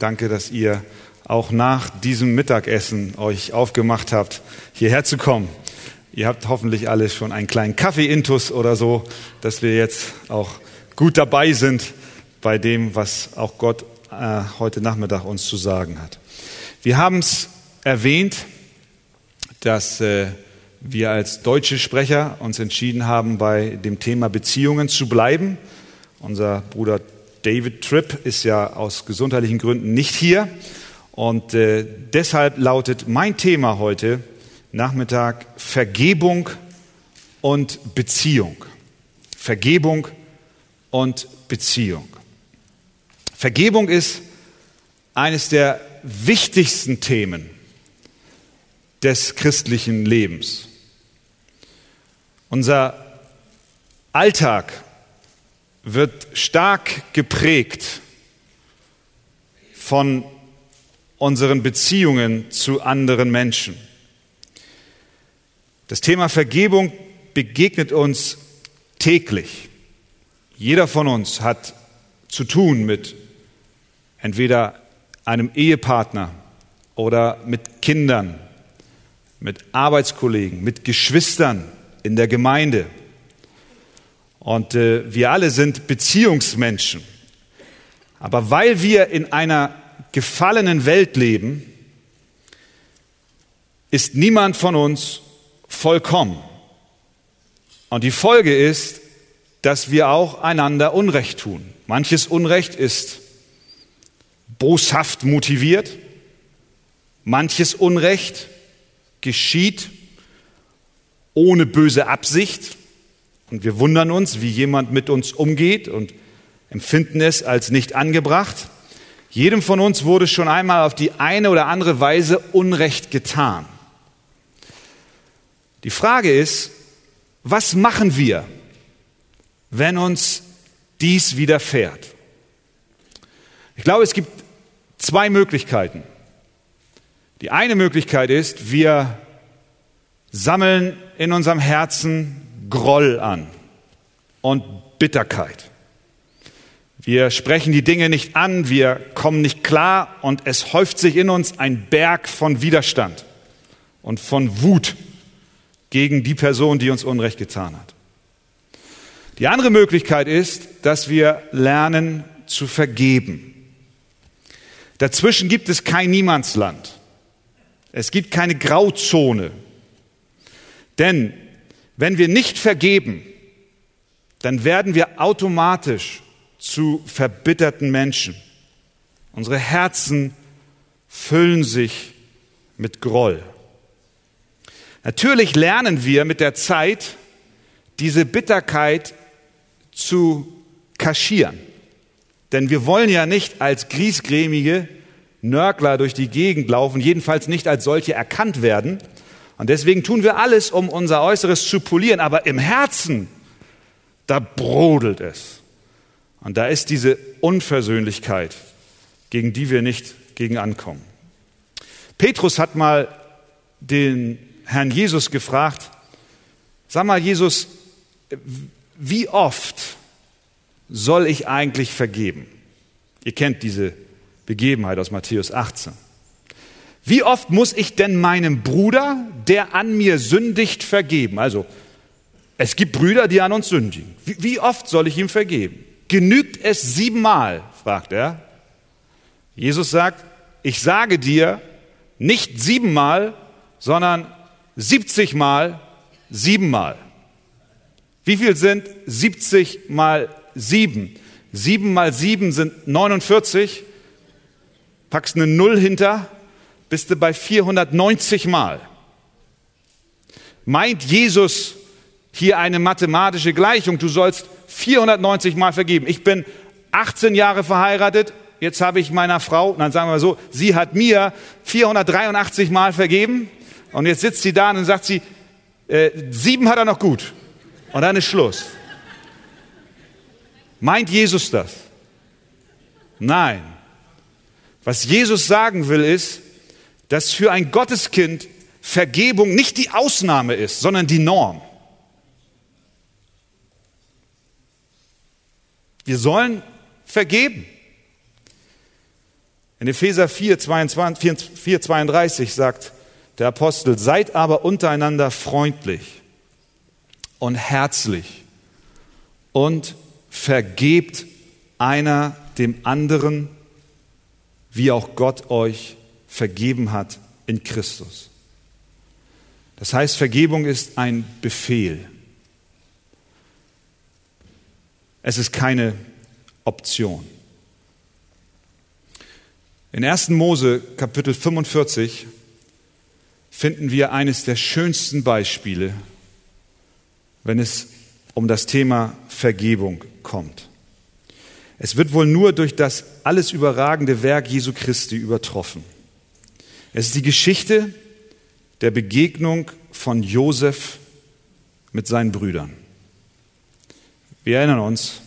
Danke, dass ihr auch nach diesem Mittagessen euch aufgemacht habt, hierher zu kommen. Ihr habt hoffentlich alle schon einen kleinen Kaffee-Intus oder so, dass wir jetzt auch gut dabei sind bei dem, was auch Gott äh, heute Nachmittag uns zu sagen hat. Wir haben es erwähnt, dass äh, wir als deutsche Sprecher uns entschieden haben, bei dem Thema Beziehungen zu bleiben. Unser Bruder David Tripp ist ja aus gesundheitlichen Gründen nicht hier. Und äh, deshalb lautet mein Thema heute Nachmittag Vergebung und Beziehung. Vergebung und Beziehung. Vergebung ist eines der wichtigsten Themen des christlichen Lebens. Unser Alltag wird stark geprägt von unseren Beziehungen zu anderen Menschen. Das Thema Vergebung begegnet uns täglich. Jeder von uns hat zu tun mit entweder einem Ehepartner oder mit Kindern, mit Arbeitskollegen, mit Geschwistern in der Gemeinde, und äh, wir alle sind Beziehungsmenschen. Aber weil wir in einer gefallenen Welt leben, ist niemand von uns vollkommen. Und die Folge ist, dass wir auch einander Unrecht tun. Manches Unrecht ist boshaft motiviert, manches Unrecht geschieht ohne böse Absicht und wir wundern uns, wie jemand mit uns umgeht und empfinden es als nicht angebracht. Jedem von uns wurde schon einmal auf die eine oder andere Weise Unrecht getan. Die Frage ist, was machen wir, wenn uns dies widerfährt? Ich glaube, es gibt zwei Möglichkeiten. Die eine Möglichkeit ist, wir sammeln in unserem Herzen Groll an und Bitterkeit. Wir sprechen die Dinge nicht an, wir kommen nicht klar und es häuft sich in uns ein Berg von Widerstand und von Wut gegen die Person, die uns Unrecht getan hat. Die andere Möglichkeit ist, dass wir lernen zu vergeben. Dazwischen gibt es kein Niemandsland. Es gibt keine Grauzone. Denn wenn wir nicht vergeben, dann werden wir automatisch zu verbitterten Menschen. Unsere Herzen füllen sich mit Groll. Natürlich lernen wir mit der Zeit, diese Bitterkeit zu kaschieren. Denn wir wollen ja nicht als griesgrämige Nörgler durch die Gegend laufen, jedenfalls nicht als solche erkannt werden, und deswegen tun wir alles, um unser Äußeres zu polieren. Aber im Herzen, da brodelt es. Und da ist diese Unversöhnlichkeit, gegen die wir nicht gegen ankommen. Petrus hat mal den Herrn Jesus gefragt, sag mal Jesus, wie oft soll ich eigentlich vergeben? Ihr kennt diese Begebenheit aus Matthäus 18. Wie oft muss ich denn meinem Bruder, der an mir sündigt, vergeben? Also, es gibt Brüder, die an uns sündigen. Wie, wie oft soll ich ihm vergeben? Genügt es siebenmal? fragt er. Jesus sagt, ich sage dir, nicht siebenmal, sondern siebzigmal, siebenmal. Wie viel sind 70 mal sieben? Sieben mal sieben sind 49. Packst eine Null hinter, bist du bei 490 Mal. Meint Jesus hier eine mathematische Gleichung, du sollst 490 Mal vergeben. Ich bin 18 Jahre verheiratet, jetzt habe ich meiner Frau, dann sagen wir mal so, sie hat mir 483 Mal vergeben und jetzt sitzt sie da und sagt sie, äh, sieben hat er noch gut. Und dann ist Schluss. Meint Jesus das? Nein. Was Jesus sagen will ist, dass für ein Gotteskind Vergebung nicht die Ausnahme ist, sondern die Norm. Wir sollen vergeben. In Epheser 4, 22, 4, 32 sagt der Apostel, seid aber untereinander freundlich und herzlich und vergebt einer dem anderen, wie auch Gott euch vergeben hat in Christus. Das heißt, Vergebung ist ein Befehl. Es ist keine Option. In 1. Mose Kapitel 45 finden wir eines der schönsten Beispiele, wenn es um das Thema Vergebung kommt. Es wird wohl nur durch das alles überragende Werk Jesu Christi übertroffen. Es ist die Geschichte der Begegnung von Josef mit seinen Brüdern. Wir erinnern uns,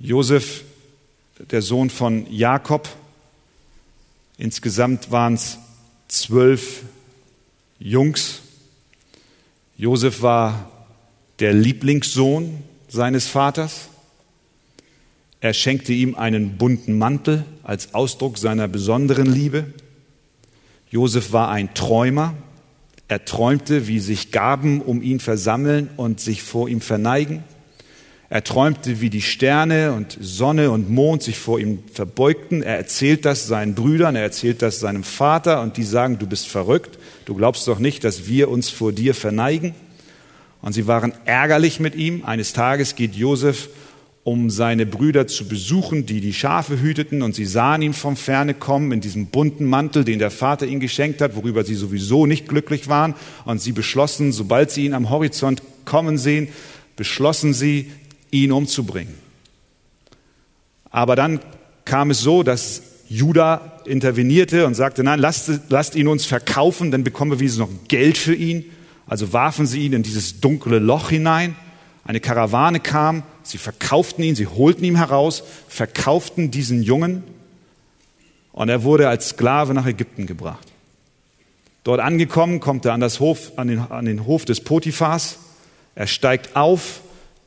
Josef, der Sohn von Jakob, insgesamt waren es zwölf Jungs. Josef war der Lieblingssohn seines Vaters. Er schenkte ihm einen bunten Mantel als Ausdruck seiner besonderen Liebe. Josef war ein Träumer. Er träumte, wie sich Gaben um ihn versammeln und sich vor ihm verneigen. Er träumte, wie die Sterne und Sonne und Mond sich vor ihm verbeugten. Er erzählt das seinen Brüdern, er erzählt das seinem Vater und die sagen, du bist verrückt, du glaubst doch nicht, dass wir uns vor dir verneigen. Und sie waren ärgerlich mit ihm. Eines Tages geht Josef um seine Brüder zu besuchen, die die Schafe hüteten, und sie sahen ihn vom Ferne kommen in diesem bunten Mantel, den der Vater ihnen geschenkt hat, worüber sie sowieso nicht glücklich waren, und sie beschlossen, sobald sie ihn am Horizont kommen sehen, beschlossen sie, ihn umzubringen. Aber dann kam es so, dass Judah intervenierte und sagte, nein, lasst, lasst ihn uns verkaufen, dann bekommen wir wenigstens noch Geld für ihn. Also warfen sie ihn in dieses dunkle Loch hinein. Eine Karawane kam, sie verkauften ihn, sie holten ihn heraus, verkauften diesen Jungen und er wurde als Sklave nach Ägypten gebracht. Dort angekommen kommt er an, das Hof, an, den, an den Hof des Potiphas. Er steigt auf,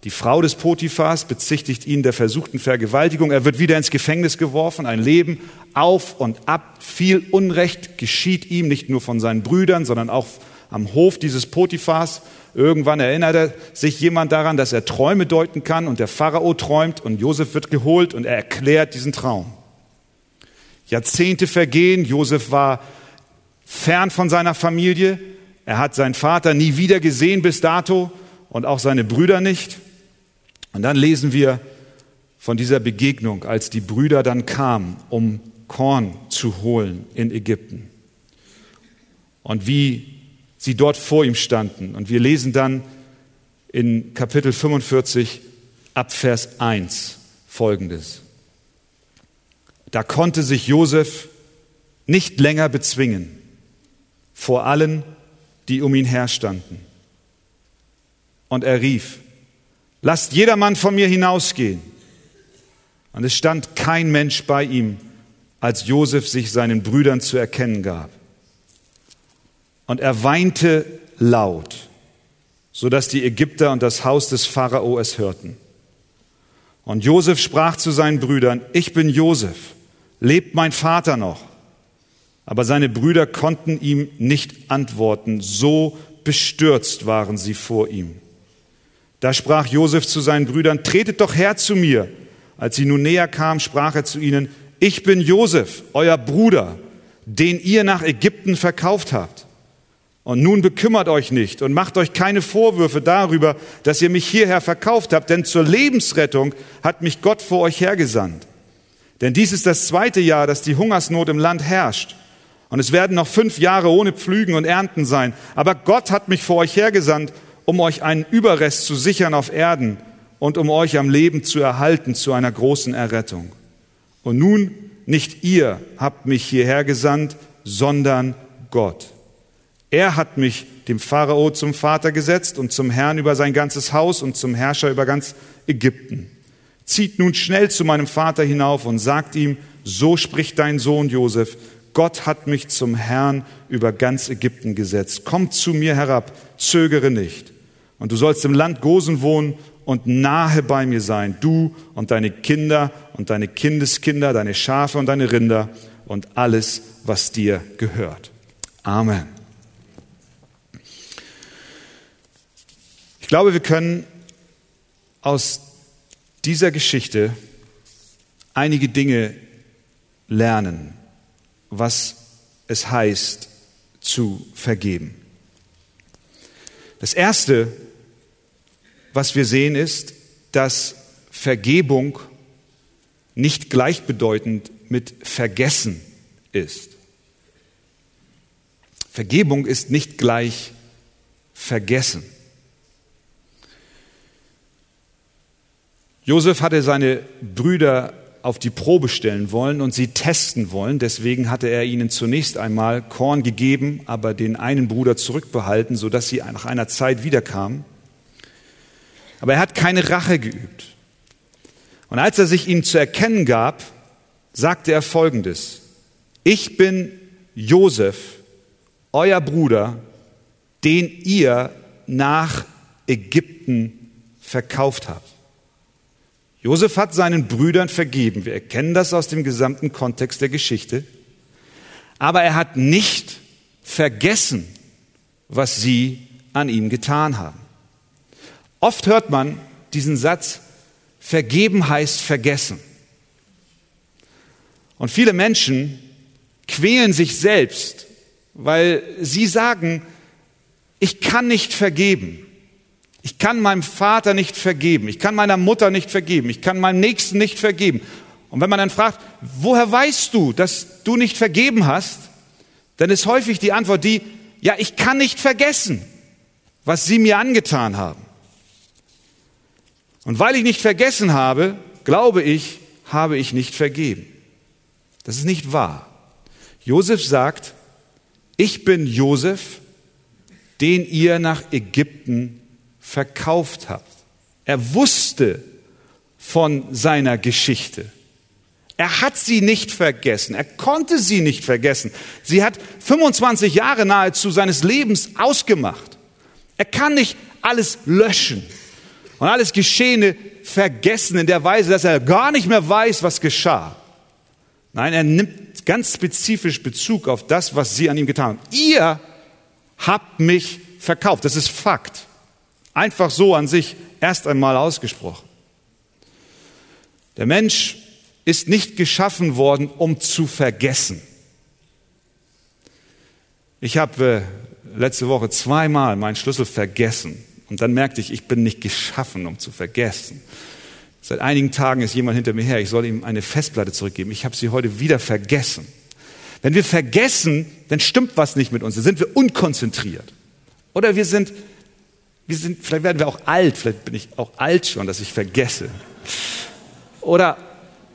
die Frau des Potiphas bezichtigt ihn der versuchten Vergewaltigung. Er wird wieder ins Gefängnis geworfen, ein Leben auf und ab. Viel Unrecht geschieht ihm, nicht nur von seinen Brüdern, sondern auch am Hof dieses Potiphas. Irgendwann erinnert sich jemand daran, dass er Träume deuten kann und der Pharao träumt und Josef wird geholt und er erklärt diesen Traum. Jahrzehnte vergehen, Josef war fern von seiner Familie, er hat seinen Vater nie wieder gesehen bis dato und auch seine Brüder nicht. Und dann lesen wir von dieser Begegnung, als die Brüder dann kamen, um Korn zu holen in Ägypten. Und wie sie dort vor ihm standen. Und wir lesen dann in Kapitel 45 ab Vers 1 folgendes. Da konnte sich Josef nicht länger bezwingen vor allen, die um ihn herstanden. Und er rief, lasst jedermann von mir hinausgehen. Und es stand kein Mensch bei ihm, als Josef sich seinen Brüdern zu erkennen gab. Und er weinte laut, so dass die Ägypter und das Haus des Pharao es hörten. Und Josef sprach zu seinen Brüdern, ich bin Josef, lebt mein Vater noch? Aber seine Brüder konnten ihm nicht antworten, so bestürzt waren sie vor ihm. Da sprach Josef zu seinen Brüdern, tretet doch her zu mir. Als sie nun näher kamen, sprach er zu ihnen, ich bin Josef, euer Bruder, den ihr nach Ägypten verkauft habt. Und nun bekümmert euch nicht und macht euch keine Vorwürfe darüber, dass ihr mich hierher verkauft habt, denn zur Lebensrettung hat mich Gott vor euch hergesandt. Denn dies ist das zweite Jahr, dass die Hungersnot im Land herrscht. Und es werden noch fünf Jahre ohne Pflügen und Ernten sein. Aber Gott hat mich vor euch hergesandt, um euch einen Überrest zu sichern auf Erden und um euch am Leben zu erhalten zu einer großen Errettung. Und nun nicht ihr habt mich hierher gesandt, sondern Gott. Er hat mich dem Pharao zum Vater gesetzt und zum Herrn über sein ganzes Haus und zum Herrscher über ganz Ägypten. Zieht nun schnell zu meinem Vater hinauf und sagt ihm, so spricht dein Sohn Josef, Gott hat mich zum Herrn über ganz Ägypten gesetzt. Komm zu mir herab, zögere nicht. Und du sollst im Land Gosen wohnen und nahe bei mir sein, du und deine Kinder und deine Kindeskinder, deine Schafe und deine Rinder und alles, was dir gehört. Amen. Ich glaube, wir können aus dieser Geschichte einige Dinge lernen, was es heißt zu vergeben. Das Erste, was wir sehen, ist, dass Vergebung nicht gleichbedeutend mit Vergessen ist. Vergebung ist nicht gleich Vergessen. Josef hatte seine Brüder auf die Probe stellen wollen und sie testen wollen. Deswegen hatte er ihnen zunächst einmal Korn gegeben, aber den einen Bruder zurückbehalten, sodass sie nach einer Zeit wiederkamen. Aber er hat keine Rache geübt. Und als er sich ihnen zu erkennen gab, sagte er Folgendes. Ich bin Josef, euer Bruder, den ihr nach Ägypten verkauft habt. Josef hat seinen Brüdern vergeben. Wir erkennen das aus dem gesamten Kontext der Geschichte. Aber er hat nicht vergessen, was sie an ihm getan haben. Oft hört man diesen Satz, vergeben heißt vergessen. Und viele Menschen quälen sich selbst, weil sie sagen, ich kann nicht vergeben. Ich kann meinem Vater nicht vergeben. Ich kann meiner Mutter nicht vergeben. Ich kann meinem Nächsten nicht vergeben. Und wenn man dann fragt, woher weißt du, dass du nicht vergeben hast, dann ist häufig die Antwort die, ja, ich kann nicht vergessen, was sie mir angetan haben. Und weil ich nicht vergessen habe, glaube ich, habe ich nicht vergeben. Das ist nicht wahr. Josef sagt, ich bin Josef, den ihr nach Ägypten verkauft habt. Er wusste von seiner Geschichte. Er hat sie nicht vergessen. Er konnte sie nicht vergessen. Sie hat 25 Jahre nahezu seines Lebens ausgemacht. Er kann nicht alles löschen und alles Geschehene vergessen in der Weise, dass er gar nicht mehr weiß, was geschah. Nein, er nimmt ganz spezifisch Bezug auf das, was sie an ihm getan haben. Ihr habt mich verkauft. Das ist Fakt. Einfach so an sich erst einmal ausgesprochen. Der Mensch ist nicht geschaffen worden, um zu vergessen. Ich habe äh, letzte Woche zweimal meinen Schlüssel vergessen und dann merkte ich, ich bin nicht geschaffen, um zu vergessen. Seit einigen Tagen ist jemand hinter mir her, ich soll ihm eine Festplatte zurückgeben. Ich habe sie heute wieder vergessen. Wenn wir vergessen, dann stimmt was nicht mit uns, dann sind wir unkonzentriert. Oder wir sind wir sind, vielleicht werden wir auch alt, vielleicht bin ich auch alt schon, dass ich vergesse. Oder,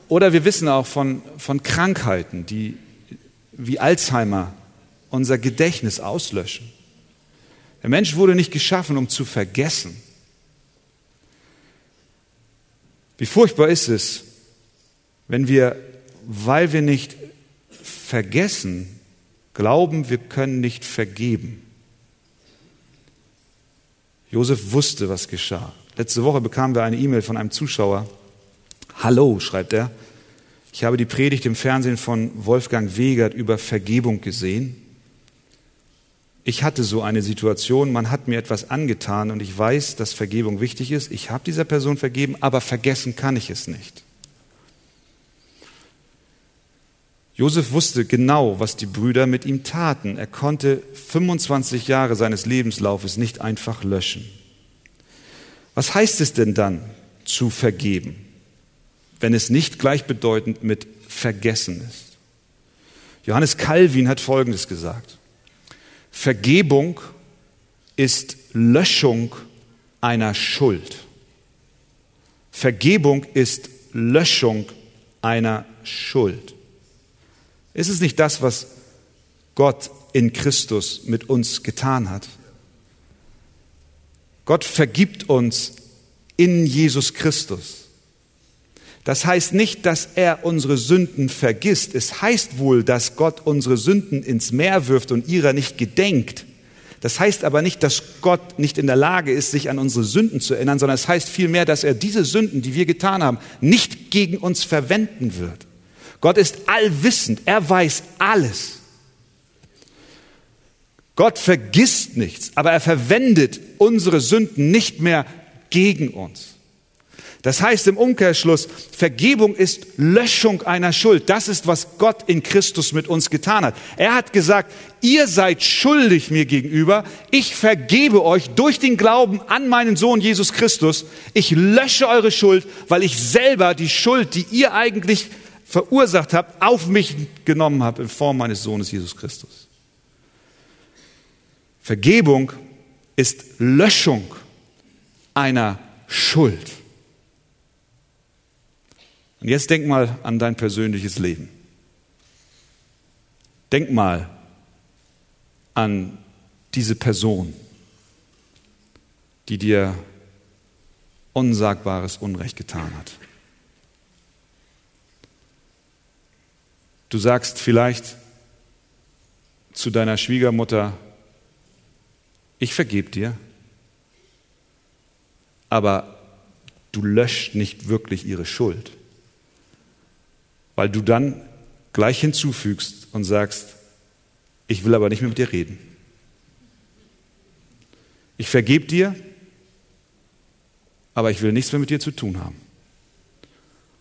oder wir wissen auch von, von Krankheiten, die wie Alzheimer unser Gedächtnis auslöschen. Der Mensch wurde nicht geschaffen, um zu vergessen. Wie furchtbar ist es, wenn wir, weil wir nicht vergessen, glauben, wir können nicht vergeben. Josef wusste, was geschah. Letzte Woche bekamen wir eine E-Mail von einem Zuschauer. Hallo, schreibt er. Ich habe die Predigt im Fernsehen von Wolfgang Wegert über Vergebung gesehen. Ich hatte so eine Situation, man hat mir etwas angetan und ich weiß, dass Vergebung wichtig ist. Ich habe dieser Person vergeben, aber vergessen kann ich es nicht. Josef wusste genau, was die Brüder mit ihm taten. Er konnte 25 Jahre seines Lebenslaufes nicht einfach löschen. Was heißt es denn dann, zu vergeben, wenn es nicht gleichbedeutend mit vergessen ist? Johannes Calvin hat Folgendes gesagt. Vergebung ist Löschung einer Schuld. Vergebung ist Löschung einer Schuld. Ist es nicht das, was Gott in Christus mit uns getan hat? Gott vergibt uns in Jesus Christus. Das heißt nicht, dass er unsere Sünden vergisst. Es heißt wohl, dass Gott unsere Sünden ins Meer wirft und ihrer nicht gedenkt. Das heißt aber nicht, dass Gott nicht in der Lage ist, sich an unsere Sünden zu erinnern, sondern es heißt vielmehr, dass er diese Sünden, die wir getan haben, nicht gegen uns verwenden wird. Gott ist allwissend, er weiß alles. Gott vergisst nichts, aber er verwendet unsere Sünden nicht mehr gegen uns. Das heißt im Umkehrschluss, Vergebung ist Löschung einer Schuld. Das ist, was Gott in Christus mit uns getan hat. Er hat gesagt, ihr seid schuldig mir gegenüber. Ich vergebe euch durch den Glauben an meinen Sohn Jesus Christus. Ich lösche eure Schuld, weil ich selber die Schuld, die ihr eigentlich verursacht habt, auf mich genommen habe in Form meines Sohnes Jesus Christus. Vergebung ist Löschung einer Schuld. Und jetzt denk mal an dein persönliches Leben. Denk mal an diese Person, die dir unsagbares Unrecht getan hat. Du sagst vielleicht zu deiner Schwiegermutter, ich vergebe dir, aber du löscht nicht wirklich ihre Schuld, weil du dann gleich hinzufügst und sagst, ich will aber nicht mehr mit dir reden. Ich vergebe dir, aber ich will nichts mehr mit dir zu tun haben.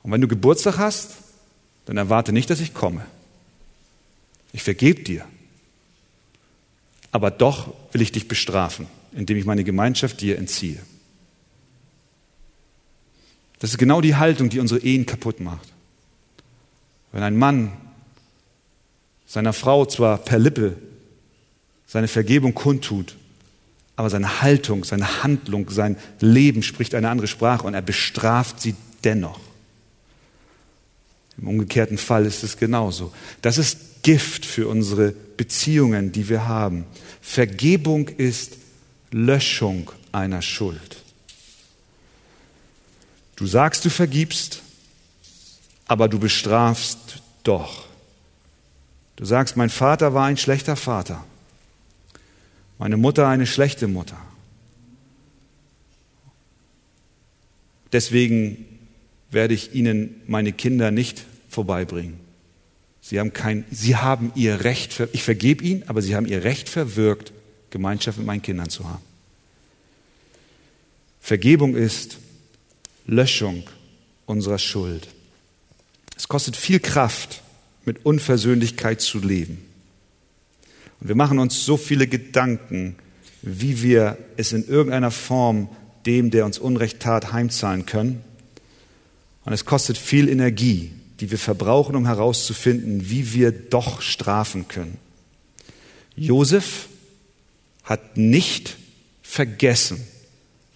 Und wenn du Geburtstag hast, dann erwarte nicht, dass ich komme. Ich vergebe dir. Aber doch will ich dich bestrafen, indem ich meine Gemeinschaft dir entziehe. Das ist genau die Haltung, die unsere Ehen kaputt macht. Wenn ein Mann seiner Frau zwar per Lippe seine Vergebung kundtut, aber seine Haltung, seine Handlung, sein Leben spricht eine andere Sprache und er bestraft sie dennoch. Im umgekehrten Fall ist es genauso. Das ist Gift für unsere Beziehungen, die wir haben. Vergebung ist Löschung einer Schuld. Du sagst, du vergibst, aber du bestrafst doch. Du sagst, mein Vater war ein schlechter Vater, meine Mutter eine schlechte Mutter. Deswegen werde ich ihnen meine Kinder nicht vorbeibringen. Sie haben, kein, sie haben ihr Recht, ich vergebe ihnen, aber sie haben ihr Recht verwirkt, Gemeinschaft mit meinen Kindern zu haben. Vergebung ist Löschung unserer Schuld. Es kostet viel Kraft, mit Unversöhnlichkeit zu leben. Und wir machen uns so viele Gedanken, wie wir es in irgendeiner Form dem, der uns Unrecht tat, heimzahlen können. Und es kostet viel Energie, die wir verbrauchen, um herauszufinden, wie wir doch strafen können. Josef hat nicht vergessen,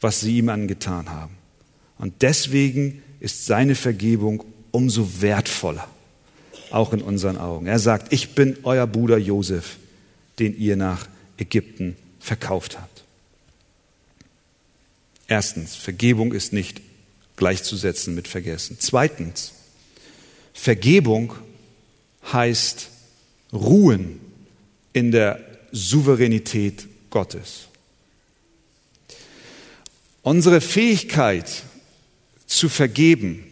was sie ihm angetan haben. Und deswegen ist seine Vergebung umso wertvoller, auch in unseren Augen. Er sagt, ich bin euer Bruder Josef, den ihr nach Ägypten verkauft habt. Erstens, Vergebung ist nicht gleichzusetzen mit Vergessen. Zweitens, Vergebung heißt ruhen in der Souveränität Gottes. Unsere Fähigkeit zu vergeben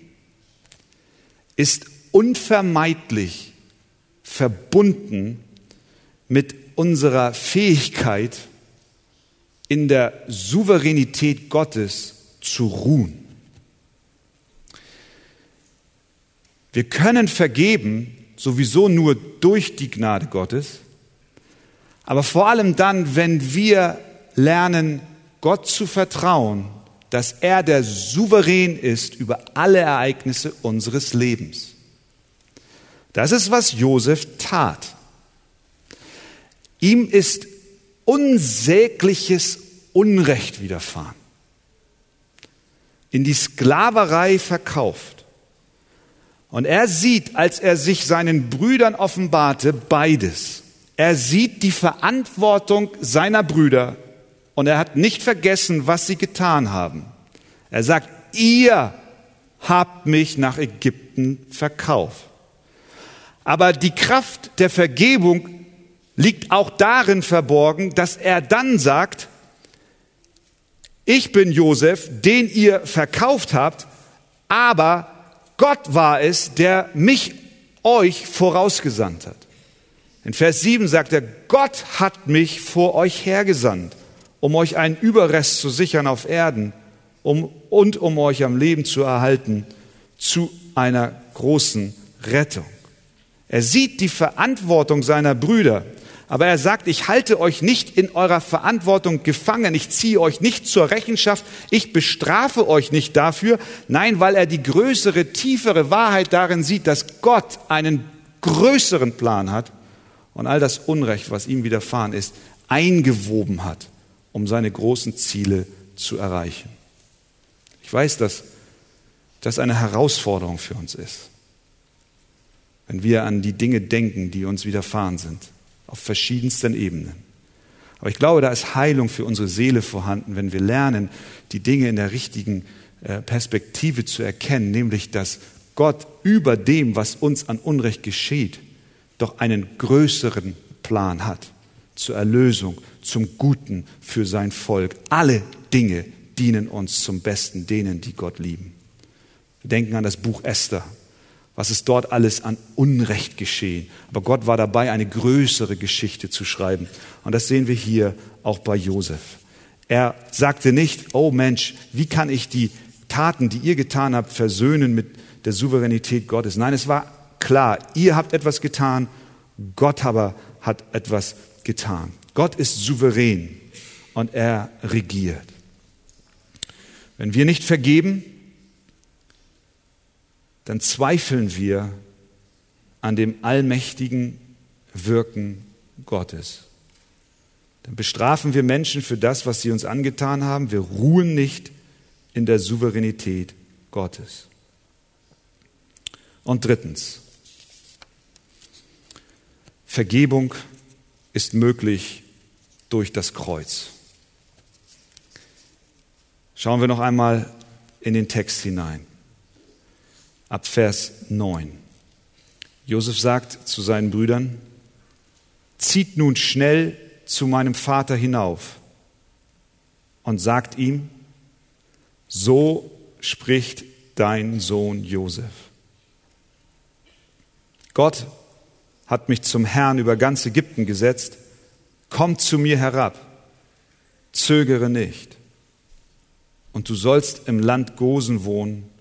ist unvermeidlich verbunden mit unserer Fähigkeit in der Souveränität Gottes zu ruhen. Wir können vergeben sowieso nur durch die Gnade Gottes, aber vor allem dann, wenn wir lernen, Gott zu vertrauen, dass er der Souverän ist über alle Ereignisse unseres Lebens. Das ist, was Josef tat. Ihm ist unsägliches Unrecht widerfahren, in die Sklaverei verkauft. Und er sieht, als er sich seinen Brüdern offenbarte, beides. Er sieht die Verantwortung seiner Brüder und er hat nicht vergessen, was sie getan haben. Er sagt, ihr habt mich nach Ägypten verkauft. Aber die Kraft der Vergebung liegt auch darin verborgen, dass er dann sagt, ich bin Josef, den ihr verkauft habt, aber Gott war es, der mich euch vorausgesandt hat. In Vers 7 sagt er, Gott hat mich vor euch hergesandt, um euch einen Überrest zu sichern auf Erden um, und um euch am Leben zu erhalten zu einer großen Rettung. Er sieht die Verantwortung seiner Brüder, aber er sagt, ich halte euch nicht in eurer Verantwortung gefangen, ich ziehe euch nicht zur Rechenschaft, ich bestrafe euch nicht dafür, nein, weil er die größere, tiefere Wahrheit darin sieht, dass Gott einen größeren Plan hat und all das Unrecht, was ihm widerfahren ist, eingewoben hat, um seine großen Ziele zu erreichen. Ich weiß, dass das eine Herausforderung für uns ist, wenn wir an die Dinge denken, die uns widerfahren sind, auf verschiedensten Ebenen. Aber ich glaube, da ist Heilung für unsere Seele vorhanden, wenn wir lernen, die Dinge in der richtigen äh, Perspektive zu erkennen, nämlich dass Gott über dem, was uns an Unrecht geschieht, doch einen größeren Plan hat zur Erlösung, zum Guten für sein Volk. Alle Dinge dienen uns zum Besten denen, die Gott lieben. Wir denken an das Buch Esther, was ist dort alles an Unrecht geschehen. Aber Gott war dabei, eine größere Geschichte zu schreiben. Und das sehen wir hier auch bei Josef. Er sagte nicht, oh Mensch, wie kann ich die Taten, die ihr getan habt, versöhnen mit der Souveränität Gottes. Nein, es war klar, ihr habt etwas getan, Gott aber hat etwas getan. Gott ist souverän und er regiert. Wenn wir nicht vergeben, dann zweifeln wir an dem allmächtigen Wirken Gottes. Dann bestrafen wir Menschen für das, was sie uns angetan haben. Wir ruhen nicht in der Souveränität Gottes. Und drittens, Vergebung ist möglich durch das Kreuz. Schauen wir noch einmal in den Text hinein. Ab Vers 9. Josef sagt zu seinen Brüdern, zieht nun schnell zu meinem Vater hinauf und sagt ihm, so spricht dein Sohn Josef. Gott hat mich zum Herrn über ganz Ägypten gesetzt. Komm zu mir herab, zögere nicht. Und du sollst im Land Gosen wohnen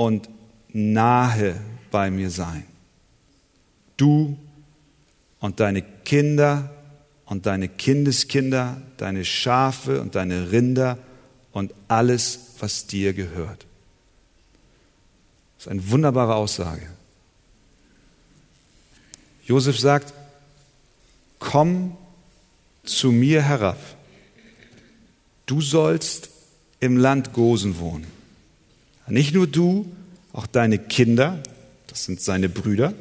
und nahe bei mir sein. Du und deine Kinder und deine Kindeskinder, deine Schafe und deine Rinder und alles, was dir gehört. Das ist eine wunderbare Aussage. Josef sagt, komm zu mir herab. Du sollst im Land Gosen wohnen. Nicht nur du, auch deine Kinder, das sind seine Brüder,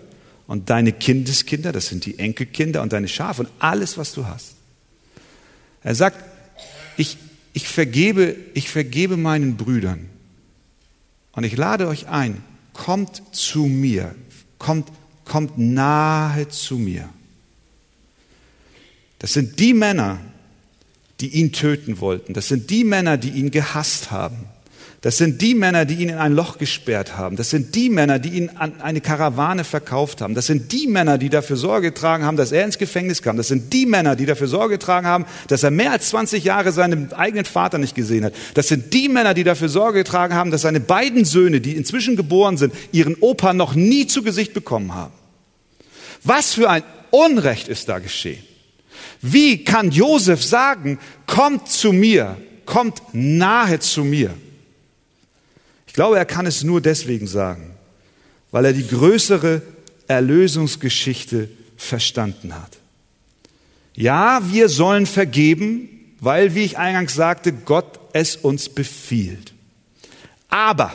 und deine Kindeskinder, das sind die Enkelkinder und deine Schafe und alles, was du hast. Er sagt, ich, ich, vergebe, ich vergebe meinen Brüdern und ich lade euch ein, kommt zu mir, kommt kommt nahe zu mir. Das sind die Männer, die ihn töten wollten. Das sind die Männer, die ihn gehasst haben. Das sind die Männer, die ihn in ein Loch gesperrt haben. Das sind die Männer, die ihn an eine Karawane verkauft haben. Das sind die Männer, die dafür Sorge getragen haben, dass er ins Gefängnis kam. Das sind die Männer, die dafür Sorge getragen haben, dass er mehr als 20 Jahre seinen eigenen Vater nicht gesehen hat. Das sind die Männer, die dafür Sorge getragen haben, dass seine beiden Söhne, die inzwischen geboren sind, ihren Opa noch nie zu Gesicht bekommen haben. Was für ein Unrecht ist da geschehen? Wie kann Josef sagen, kommt zu mir, kommt nahe zu mir? Ich glaube, er kann es nur deswegen sagen, weil er die größere Erlösungsgeschichte verstanden hat. Ja, wir sollen vergeben, weil, wie ich eingangs sagte, Gott es uns befiehlt. Aber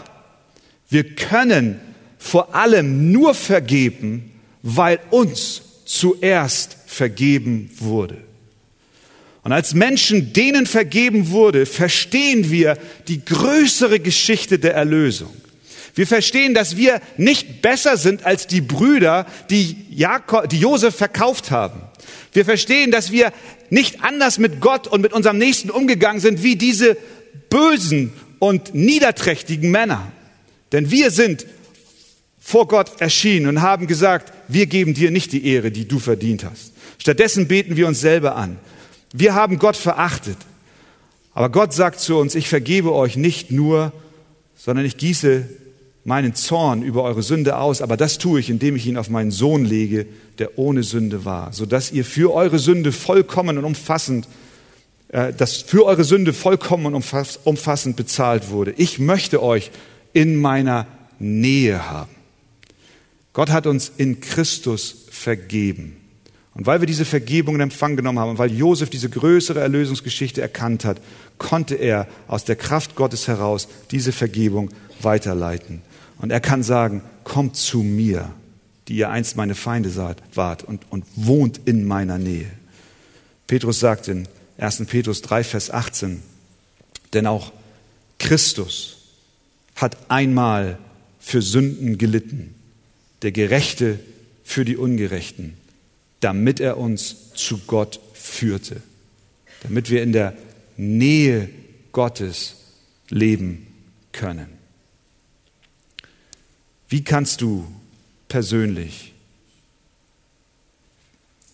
wir können vor allem nur vergeben, weil uns zuerst vergeben wurde. Und als Menschen, denen vergeben wurde, verstehen wir die größere Geschichte der Erlösung. Wir verstehen, dass wir nicht besser sind als die Brüder, die, Jakob, die Josef verkauft haben. Wir verstehen, dass wir nicht anders mit Gott und mit unserem Nächsten umgegangen sind wie diese bösen und niederträchtigen Männer. Denn wir sind vor Gott erschienen und haben gesagt, wir geben dir nicht die Ehre, die du verdient hast. Stattdessen beten wir uns selber an. Wir haben Gott verachtet. Aber Gott sagt zu uns, ich vergebe euch nicht nur, sondern ich gieße meinen Zorn über eure Sünde aus, aber das tue ich, indem ich ihn auf meinen Sohn lege, der ohne Sünde war, sodass ihr für eure Sünde vollkommen und umfassend, äh, dass für eure Sünde vollkommen und umfassend bezahlt wurde. Ich möchte euch in meiner Nähe haben. Gott hat uns in Christus vergeben. Und weil wir diese Vergebung in Empfang genommen haben und weil Josef diese größere Erlösungsgeschichte erkannt hat, konnte er aus der Kraft Gottes heraus diese Vergebung weiterleiten. Und er kann sagen, kommt zu mir, die ihr einst meine Feinde wart und, und wohnt in meiner Nähe. Petrus sagt in 1. Petrus 3, Vers 18, denn auch Christus hat einmal für Sünden gelitten, der Gerechte für die Ungerechten, damit er uns zu Gott führte, damit wir in der Nähe Gottes leben können. Wie kannst du persönlich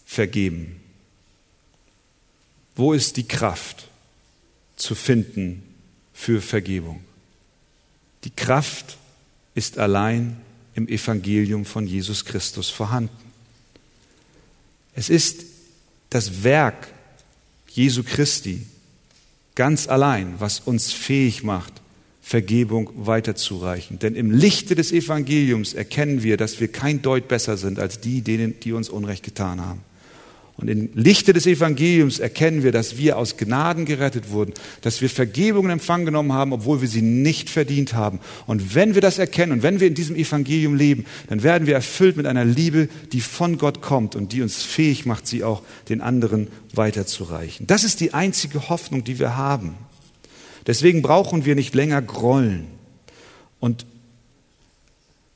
vergeben? Wo ist die Kraft zu finden für Vergebung? Die Kraft ist allein im Evangelium von Jesus Christus vorhanden. Es ist das Werk Jesu Christi ganz allein, was uns fähig macht, Vergebung weiterzureichen. Denn im Lichte des Evangeliums erkennen wir, dass wir kein Deut besser sind als die, denen, die uns Unrecht getan haben. Und im Lichte des Evangeliums erkennen wir, dass wir aus Gnaden gerettet wurden, dass wir Vergebung in Empfang genommen haben, obwohl wir sie nicht verdient haben. Und wenn wir das erkennen und wenn wir in diesem Evangelium leben, dann werden wir erfüllt mit einer Liebe, die von Gott kommt und die uns fähig macht, sie auch den anderen weiterzureichen. Das ist die einzige Hoffnung, die wir haben. Deswegen brauchen wir nicht länger grollen und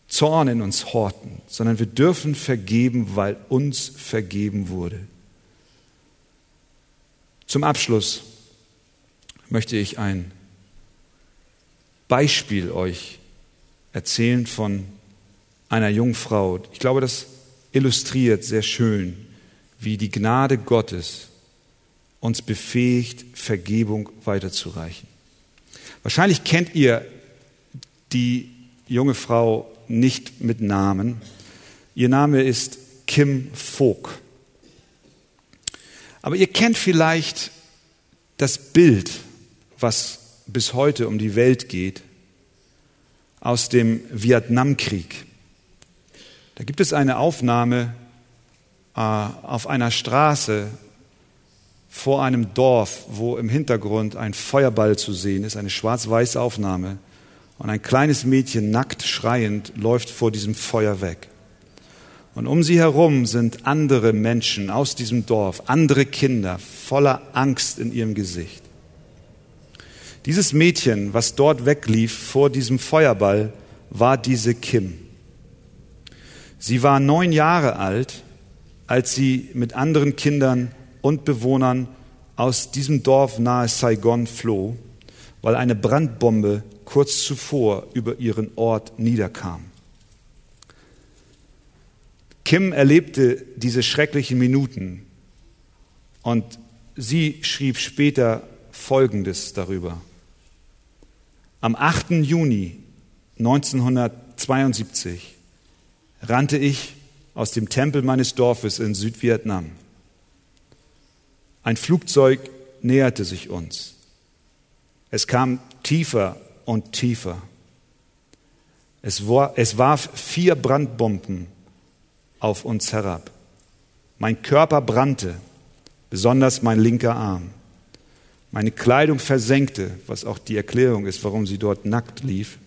Zorn in uns horten, sondern wir dürfen vergeben, weil uns vergeben wurde. Zum Abschluss möchte ich ein Beispiel euch erzählen von einer jungen Frau. Ich glaube, das illustriert sehr schön, wie die Gnade Gottes uns befähigt, Vergebung weiterzureichen. Wahrscheinlich kennt ihr die junge Frau nicht mit Namen. Ihr Name ist Kim Vogt. Aber ihr kennt vielleicht das Bild, was bis heute um die Welt geht, aus dem Vietnamkrieg. Da gibt es eine Aufnahme äh, auf einer Straße vor einem Dorf, wo im Hintergrund ein Feuerball zu sehen ist, eine schwarz-weiße Aufnahme. Und ein kleines Mädchen, nackt schreiend, läuft vor diesem Feuer weg. Und um sie herum sind andere Menschen aus diesem Dorf, andere Kinder, voller Angst in ihrem Gesicht. Dieses Mädchen, was dort weglief vor diesem Feuerball, war diese Kim. Sie war neun Jahre alt, als sie mit anderen Kindern und Bewohnern aus diesem Dorf nahe Saigon floh, weil eine Brandbombe kurz zuvor über ihren Ort niederkam. Kim erlebte diese schrecklichen Minuten und sie schrieb später Folgendes darüber. Am 8. Juni 1972 rannte ich aus dem Tempel meines Dorfes in Südvietnam. Ein Flugzeug näherte sich uns. Es kam tiefer und tiefer. Es, warf vier Brandbomben auf uns herab. Mein Körper brannte, besonders mein linker Arm. Meine Kleidung versenkte, was auch die Erklärung ist, warum sie dort nackt lief.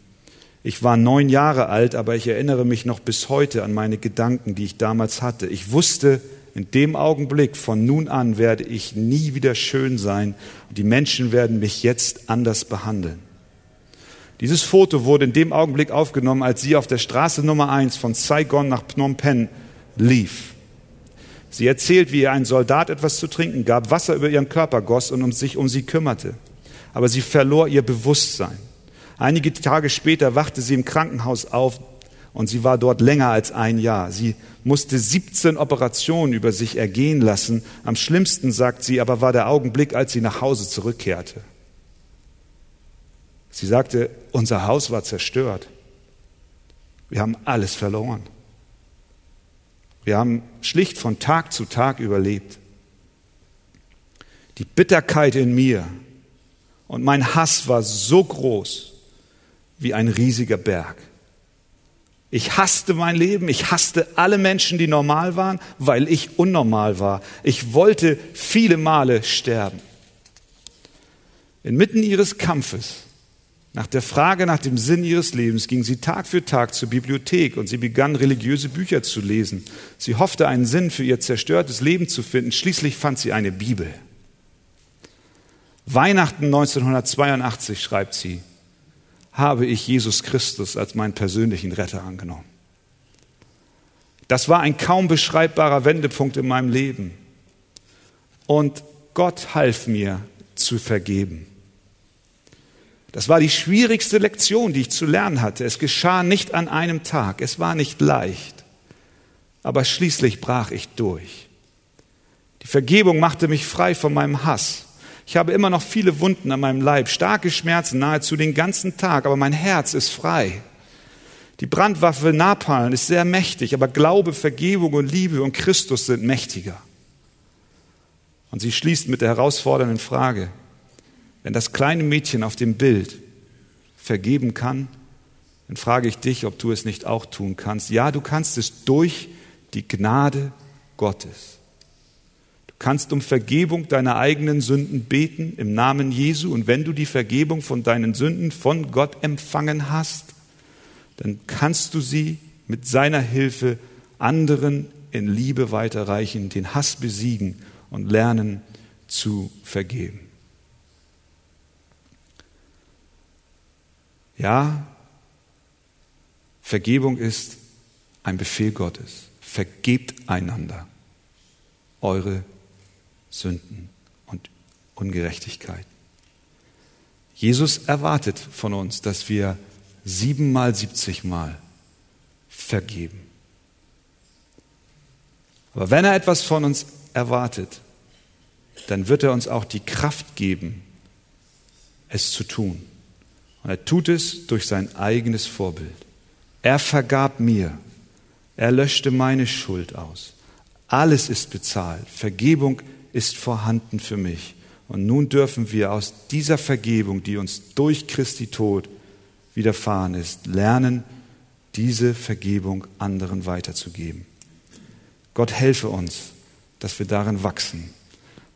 Ich war neun Jahre alt, aber ich erinnere mich noch bis heute an meine Gedanken, die ich damals hatte. Ich wusste in dem Augenblick, von nun an werde ich nie wieder schön sein und die Menschen werden mich jetzt anders behandeln. Dieses Foto wurde in dem Augenblick aufgenommen, als sie auf der Straße Nummer eins von Saigon nach Phnom Penh lief. Sie erzählt, wie ihr ein Soldat etwas zu trinken gab, Wasser über ihren Körper goss und um sich um sie kümmerte. Aber sie verlor ihr Bewusstsein. Einige Tage später wachte sie im Krankenhaus auf und sie war dort länger als ein Jahr. Sie musste 17 Operationen über sich ergehen lassen. Am schlimmsten, sagt sie, aber war der Augenblick, als sie nach Hause zurückkehrte. Sie sagte, unser Haus war zerstört. Wir haben alles verloren. Wir haben schlicht von Tag zu Tag überlebt. Die Bitterkeit in mir und mein Hass war so groß wie ein riesiger Berg. Ich hasste mein Leben, ich hasste alle Menschen, die normal waren, weil ich unnormal war. Ich wollte viele Male sterben. Inmitten ihres Kampfes, nach der Frage nach dem Sinn ihres Lebens, ging sie Tag für Tag zur Bibliothek und sie begann religiöse Bücher zu lesen. Sie hoffte, einen Sinn für ihr zerstörtes Leben zu finden. Schließlich fand sie eine Bibel. Weihnachten 1982 schreibt sie, habe ich Jesus Christus als meinen persönlichen Retter angenommen. Das war ein kaum beschreibbarer Wendepunkt in meinem Leben. Und Gott half mir zu vergeben. Das war die schwierigste Lektion, die ich zu lernen hatte. Es geschah nicht an einem Tag, es war nicht leicht, aber schließlich brach ich durch. Die Vergebung machte mich frei von meinem Hass. Ich habe immer noch viele Wunden an meinem Leib, starke Schmerzen nahezu den ganzen Tag, aber mein Herz ist frei. Die Brandwaffe Napalm ist sehr mächtig, aber Glaube, Vergebung und Liebe und Christus sind mächtiger. Und sie schließt mit der herausfordernden Frage, wenn das kleine Mädchen auf dem Bild vergeben kann, dann frage ich dich, ob du es nicht auch tun kannst. Ja, du kannst es durch die Gnade Gottes kannst um Vergebung deiner eigenen Sünden beten im Namen Jesu. Und wenn du die Vergebung von deinen Sünden von Gott empfangen hast, dann kannst du sie mit seiner Hilfe anderen in Liebe weiterreichen, den Hass besiegen und lernen zu vergeben. Ja, Vergebung ist ein Befehl Gottes. Vergebt einander eure Sünden und Ungerechtigkeit. Jesus erwartet von uns, dass wir siebenmal, siebzigmal vergeben. Aber wenn er etwas von uns erwartet, dann wird er uns auch die Kraft geben, es zu tun. Und er tut es durch sein eigenes Vorbild. Er vergab mir. Er löschte meine Schuld aus. Alles ist bezahlt. Vergebung ist vorhanden für mich. Und nun dürfen wir aus dieser Vergebung, die uns durch Christi Tod widerfahren ist, lernen, diese Vergebung anderen weiterzugeben. Gott helfe uns, dass wir darin wachsen,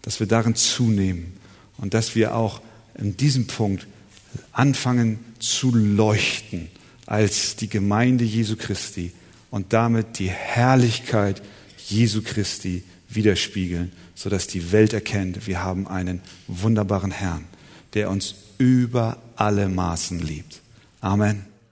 dass wir darin zunehmen und dass wir auch in diesem Punkt anfangen zu leuchten als die Gemeinde Jesu Christi und damit die Herrlichkeit Jesu Christi widerspiegeln sodass die Welt erkennt, wir haben einen wunderbaren Herrn, der uns über alle Maßen liebt. Amen.